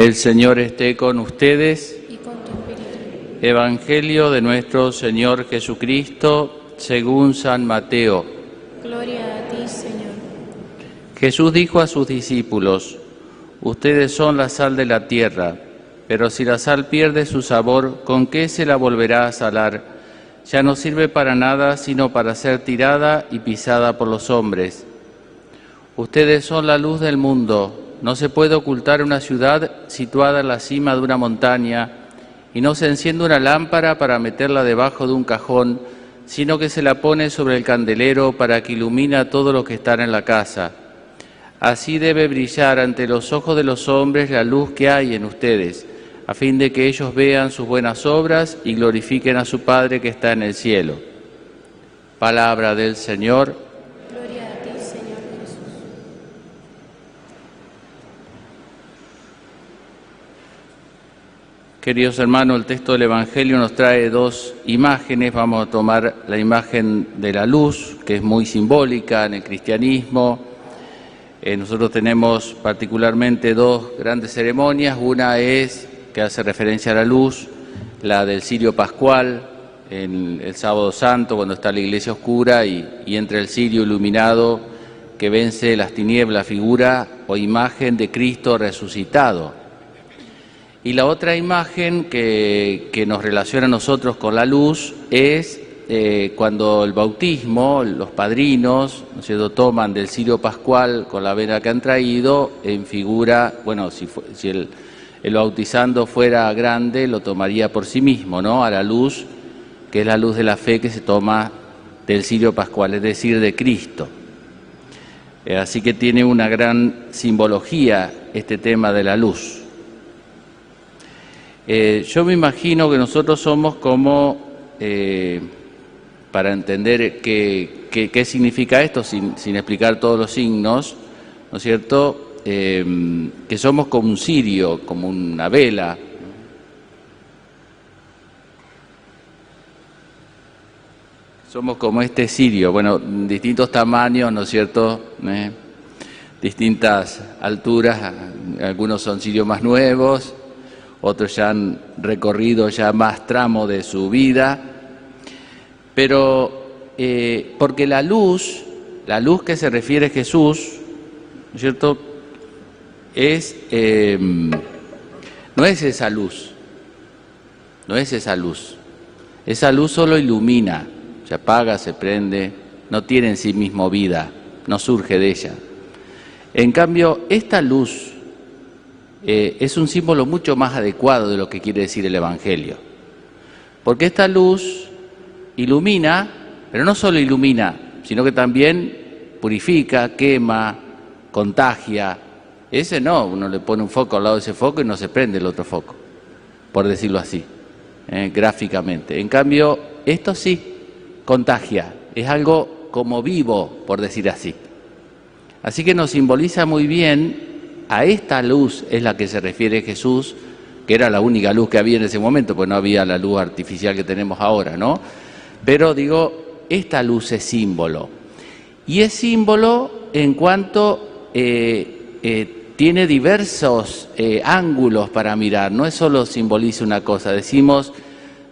El Señor esté con ustedes. y con tu espíritu. Evangelio de nuestro Señor Jesucristo según San Mateo. Gloria a ti, Señor. Jesús dijo a sus discípulos, Ustedes son la sal de la tierra, pero si la sal pierde su sabor, ¿con qué se la volverá a salar? Ya no sirve para nada sino para ser tirada y pisada por los hombres. Ustedes son la luz del mundo. No se puede ocultar una ciudad situada en la cima de una montaña y no se enciende una lámpara para meterla debajo de un cajón, sino que se la pone sobre el candelero para que ilumine a todo lo que están en la casa. Así debe brillar ante los ojos de los hombres la luz que hay en ustedes, a fin de que ellos vean sus buenas obras y glorifiquen a su Padre que está en el cielo. Palabra del Señor. Gloria a ti, Señor Jesús. Queridos hermanos, el texto del Evangelio nos trae dos imágenes. Vamos a tomar la imagen de la luz, que es muy simbólica en el cristianismo. Eh, nosotros tenemos particularmente dos grandes ceremonias. Una es, que hace referencia a la luz, la del cirio pascual, en el sábado santo, cuando está la iglesia oscura y, y entra el cirio iluminado que vence las tinieblas, figura o imagen de Cristo resucitado. Y la otra imagen que, nos relaciona a nosotros con la luz es eh, cuando el bautismo, los padrinos, ¿no es toman del cirio pascual con la vena que han traído en figura, bueno, si, si el, el bautizando fuera grande, lo tomaría por sí mismo, ¿no?, a la luz, que es la luz de la fe que se toma del cirio pascual, es decir, de Cristo. Eh, así que tiene una gran simbología este tema de la luz. Eh, yo me imagino que nosotros somos como, eh, para entender qué, qué- significa esto, sin, explicar todos los signos, ¿no es cierto? Eh, que somos como un cirio, como una vela. Somos como este cirio, bueno, distintos tamaños, ¿no es cierto? Eh, distintas alturas, algunos son cirios más nuevos, otros ya han recorrido ya más tramo de su vida, pero eh, porque la luz, la luz que se refiere Jesús, ¿no es cierto? Es, eh, no es esa luz, no es esa luz, esa luz solo ilumina, se apaga, se prende, no tiene en sí mismo vida, no surge de ella. En cambio, esta luz eh, es un símbolo mucho más adecuado de lo que quiere decir el Evangelio. Porque esta luz ilumina, pero no solo ilumina, sino que también purifica, quema, contagia. Ese no, uno le pone un foco al lado de ese foco y no se prende el otro foco, por decirlo así, eh, gráficamente. En cambio, esto sí contagia, es algo como vivo, por decir así. Así que nos simboliza muy bien a esta luz es la que se refiere Jesús, que era la única luz que había en ese momento, pues no había la luz artificial que tenemos ahora, ¿no? Pero digo, esta luz es símbolo. Y es símbolo en cuanto eh, eh, tiene diversos eh, ángulos para mirar, no es solo simboliza una cosa, decimos,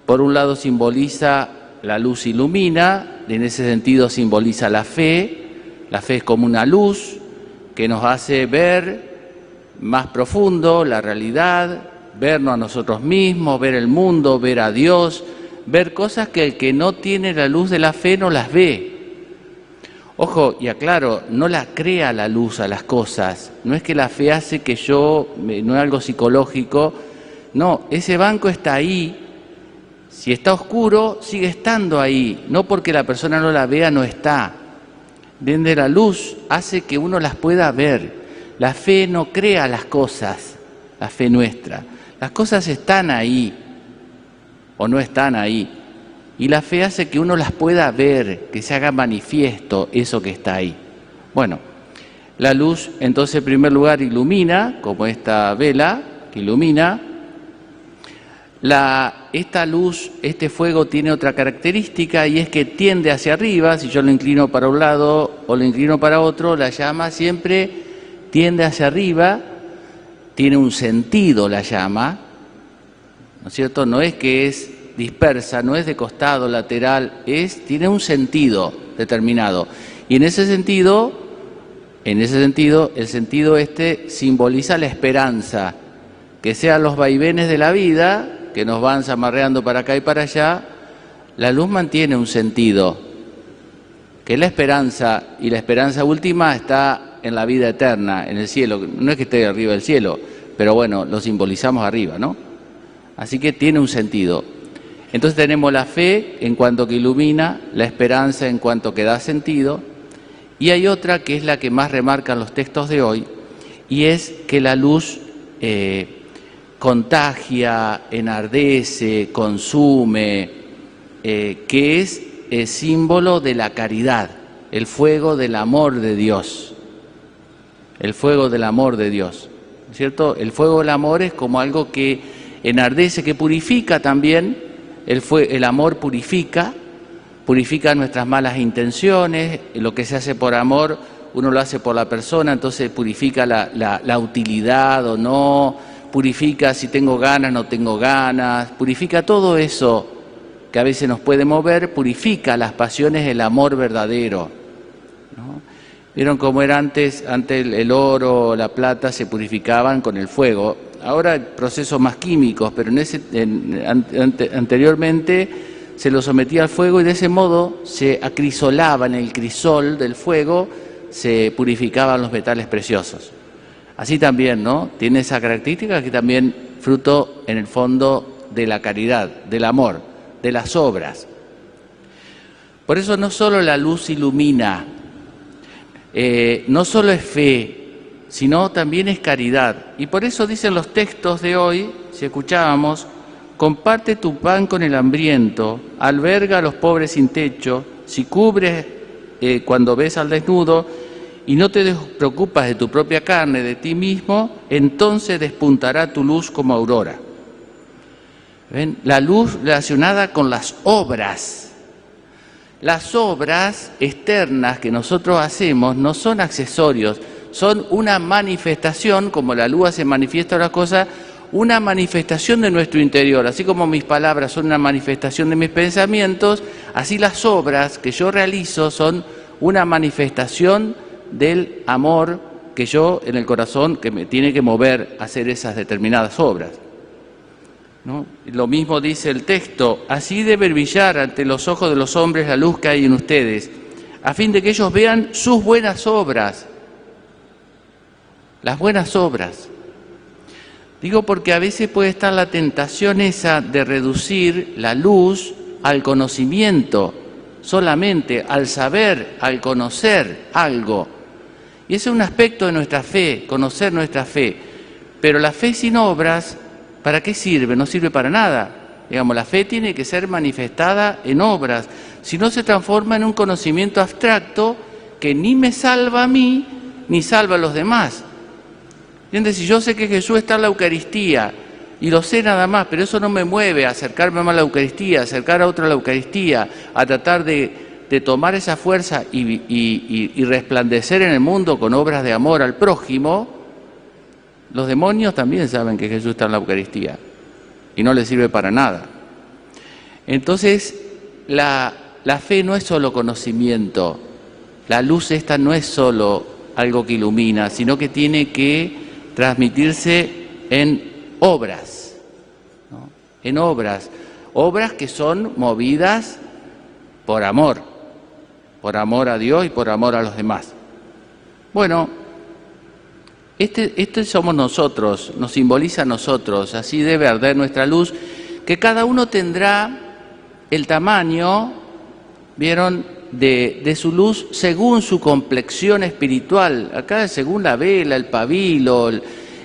por un lado simboliza la luz ilumina, en ese sentido simboliza la fe, la fe es como una luz que nos hace ver más profundo la realidad, vernos a nosotros mismos, ver el mundo, ver a Dios, ver cosas que el que no tiene la luz de la fe no las ve. Ojo, y aclaro, no la crea la luz a las cosas, no es que la fe hace que yo, no es algo psicológico, no, ese banco está ahí, si está oscuro, sigue estando ahí, no porque la persona no la vea, no está. Desde la luz hace que uno las pueda ver. La fe no crea las cosas, la fe nuestra. Las cosas están ahí o no están ahí. Y la fe hace que uno las pueda ver, que se haga manifiesto eso que está ahí. Bueno, la luz entonces en primer lugar ilumina, como esta vela que ilumina. La, esta luz, este fuego tiene otra característica y es que tiende hacia arriba, si yo lo inclino para un lado o lo inclino para otro, la llama siempre tiende hacia arriba tiene un sentido la llama, ¿no es cierto? No es que es dispersa, no es de costado, lateral, es, tiene un sentido determinado. Y en ese sentido, en ese sentido, el sentido este simboliza la esperanza, que sean los vaivenes de la vida, que nos van zamarreando para acá y para allá, la luz mantiene un sentido, que es la esperanza, y la esperanza última está en la vida eterna, en el cielo. No es que esté arriba del cielo, pero bueno, lo simbolizamos arriba, ¿no? Así que tiene un sentido. Entonces tenemos la fe en cuanto que ilumina, la esperanza en cuanto que da sentido, y hay otra que es la que más remarcan los textos de hoy, y es que la luz eh, contagia, enardece, consume, eh, que es el símbolo de la caridad, el fuego del amor de Dios, el fuego del amor de Dios, ¿cierto? El fuego del amor es como algo que enardece, que purifica también, el, el amor purifica, purifica nuestras malas intenciones, lo que se hace por amor, uno lo hace por la persona, entonces purifica la, la utilidad o no, purifica si tengo ganas, no tengo ganas, purifica todo eso que a veces nos puede mover, purifica las pasiones el amor verdadero. ¿Vieron cómo era antes? Antes el oro, la plata se purificaban con el fuego. Ahora procesos más químicos, pero en ese, anteriormente se lo sometía al fuego y de ese modo se acrisolaba en el crisol del fuego, se purificaban los metales preciosos. Así también, ¿no? Tiene esa característica que también fruto en el fondo de la caridad, del amor de las obras. Por eso no solo la luz ilumina, eh, no solo es fe, sino también es caridad. Y por eso dicen los textos de hoy, si escuchábamos, comparte tu pan con el hambriento, alberga a los pobres sin techo, si cubres eh, cuando ves al desnudo y no te preocupas de tu propia carne, de ti mismo, entonces despuntará tu luz como aurora. La luz relacionada con las obras. Las obras externas que nosotros hacemos no son accesorios, son una manifestación, como la luz se manifiesta las cosas, una manifestación de nuestro interior. Así como mis palabras son una manifestación de mis pensamientos, así las obras que yo realizo son una manifestación del amor que yo en el corazón que me tiene que mover a hacer esas determinadas obras. Lo mismo dice el texto, así debe brillar ante los ojos de los hombres la luz que hay en ustedes, a fin de que ellos vean sus buenas obras, las buenas obras. Digo porque a veces puede estar la tentación esa de reducir la luz al conocimiento, solamente al saber, al conocer algo. Y ese es un aspecto de nuestra fe, conocer nuestra fe. Pero la fe sin obras ¿Para qué sirve? No sirve para nada. Digamos, la fe tiene que ser manifestada en obras, si no se transforma en un conocimiento abstracto que ni me salva a mí ni salva a los demás. ¿Entiendes? Si yo sé que Jesús está en la Eucaristía y lo sé nada más, pero eso no me mueve a acercarme más a la Eucaristía, a acercar a otro a la Eucaristía, a tratar de, tomar esa fuerza y, y resplandecer en el mundo con obras de amor al prójimo, los demonios también saben que Jesús está en la Eucaristía y no les sirve para nada. Entonces, la, fe no es solo conocimiento, la luz esta no es solo algo que ilumina, sino que tiene que transmitirse en obras, en obras, obras que son movidas por amor, por amor a Dios y por amor a los demás. Bueno, este, este, somos nosotros, nos simboliza a nosotros, así debe arder nuestra luz, que cada uno tendrá el tamaño, vieron, de, de su luz según su complexión espiritual. Acá según la vela, el pabilo,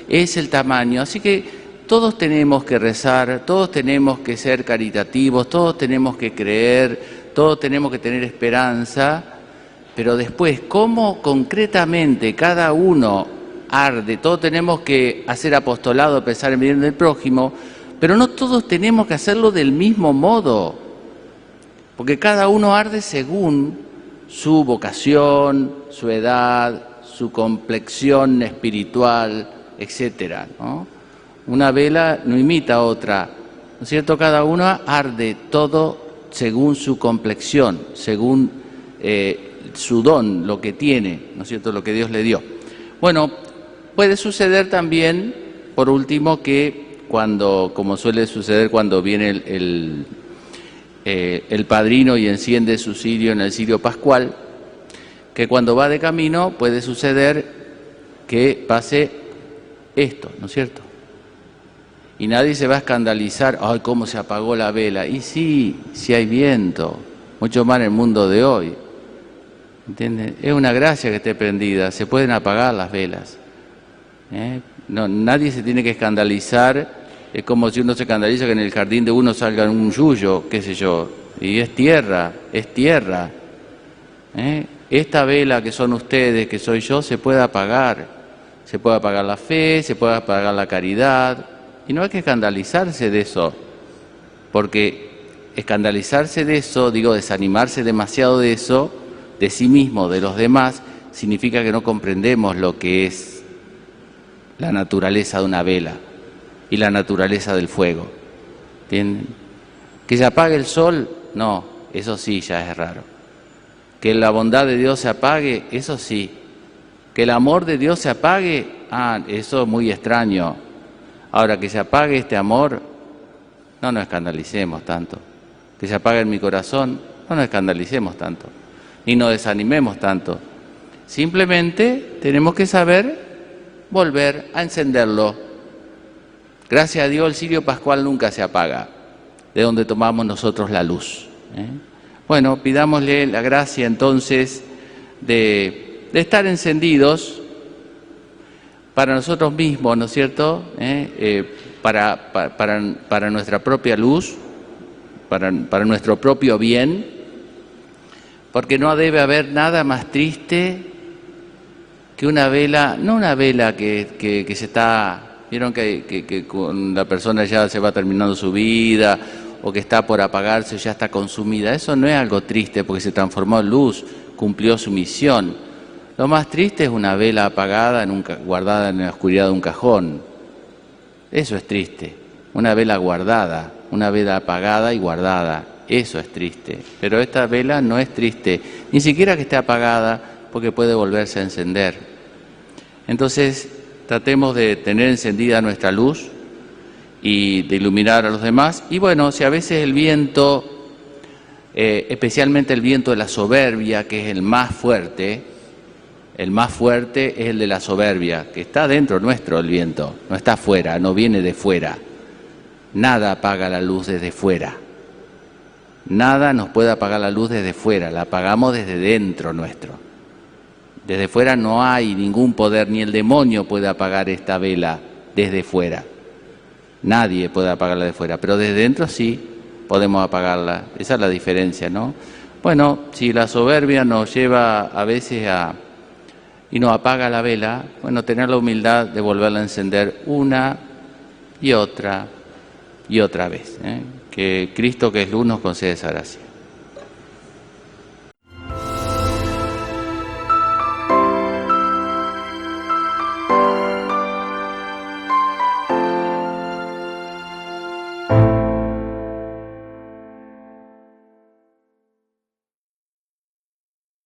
es el tamaño. Así que todos tenemos que rezar, todos tenemos que ser caritativos, todos tenemos que creer, todos tenemos que tener esperanza, pero después, ¿cómo concretamente cada uno arde, todos tenemos que hacer apostolado, pensar en bien del prójimo, pero no todos tenemos que hacerlo del mismo modo, porque cada uno arde según su vocación, su edad, su complexión espiritual. ¿no? Una vela no imita a otra, ¿no es cierto? Cada una arde todo según su complexión, según eh, su don, lo que tiene, ¿no es cierto? Lo que Dios le dio. Bueno, puede suceder también, por último, que cuando, como suele suceder cuando viene el, el, eh, padrino y enciende su cirio en el cirio pascual, que cuando va de camino puede suceder que pase esto, ¿no es cierto? Y nadie se va a escandalizar, ay, cómo se apagó la vela. Y sí, sí hay viento, mucho más en el mundo de hoy. ¿Entienden? Es una gracia que esté prendida, se pueden apagar las velas. ¿Eh? No, nadie se tiene que escandalizar, es como si uno se escandaliza que en el jardín de uno salga un yuyo, qué sé yo, y es tierra, es tierra. ¿eh? Esta vela que son ustedes, que soy yo, se puede apagar. Se puede apagar la fe, se puede apagar la caridad, y no hay que escandalizarse de eso, porque escandalizarse de eso, digo, desanimarse demasiado de eso, de sí mismo, de los demás, significa que no comprendemos lo que es la naturaleza de una vela y la naturaleza del fuego. Que se apague el sol, no, eso sí ya es raro. Que la bondad de Dios se apague, eso sí. Que el amor de Dios se apague, ah, eso es muy extraño. Ahora, que se apague este amor, no nos escandalicemos tanto. Que se apague en mi corazón, no nos escandalicemos tanto. Ni nos desanimemos tanto. Simplemente tenemos que saber volver a encenderlo. Gracias a Dios el cirio pascual nunca se apaga, de donde tomamos nosotros la luz. ¿eh? Bueno, pidámosle la gracia entonces de, estar encendidos para nosotros mismos, ¿no es cierto? ¿Eh? Eh, para, nuestra propia luz, para, nuestro propio bien, porque no debe haber nada más triste que una vela, no una vela que, que, se está, vieron que, que, con la persona ya se va terminando su vida o que está por apagarse, ya está consumida, eso no es algo triste porque se transformó en luz, cumplió su misión. Lo más triste es una vela apagada, en un, guardada en la oscuridad de un cajón. Eso es triste. Una vela guardada, una vela apagada y guardada. Eso es triste. Pero esta vela no es triste, ni siquiera que esté apagada, porque puede volverse a encender. Entonces, tratemos de tener encendida nuestra luz y de iluminar a los demás. Y bueno, si a veces el viento, eh, especialmente el viento de la soberbia, que es el más fuerte, el más fuerte es el de la soberbia, que está dentro nuestro el viento, no está afuera, no viene de fuera. Nada apaga la luz desde fuera. Nada nos puede apagar la luz desde fuera, la apagamos desde dentro nuestro. Desde fuera no hay ningún poder, ni el demonio puede apagar esta vela desde fuera. Nadie puede apagarla de fuera, pero desde dentro sí podemos apagarla. Esa es la diferencia, ¿no? Bueno, si la soberbia nos lleva a veces a y no apaga la vela, bueno, tener la humildad de volverla a encender una y otra y otra vez. ¿eh? Que Cristo, que es luz, nos concede esa gracia.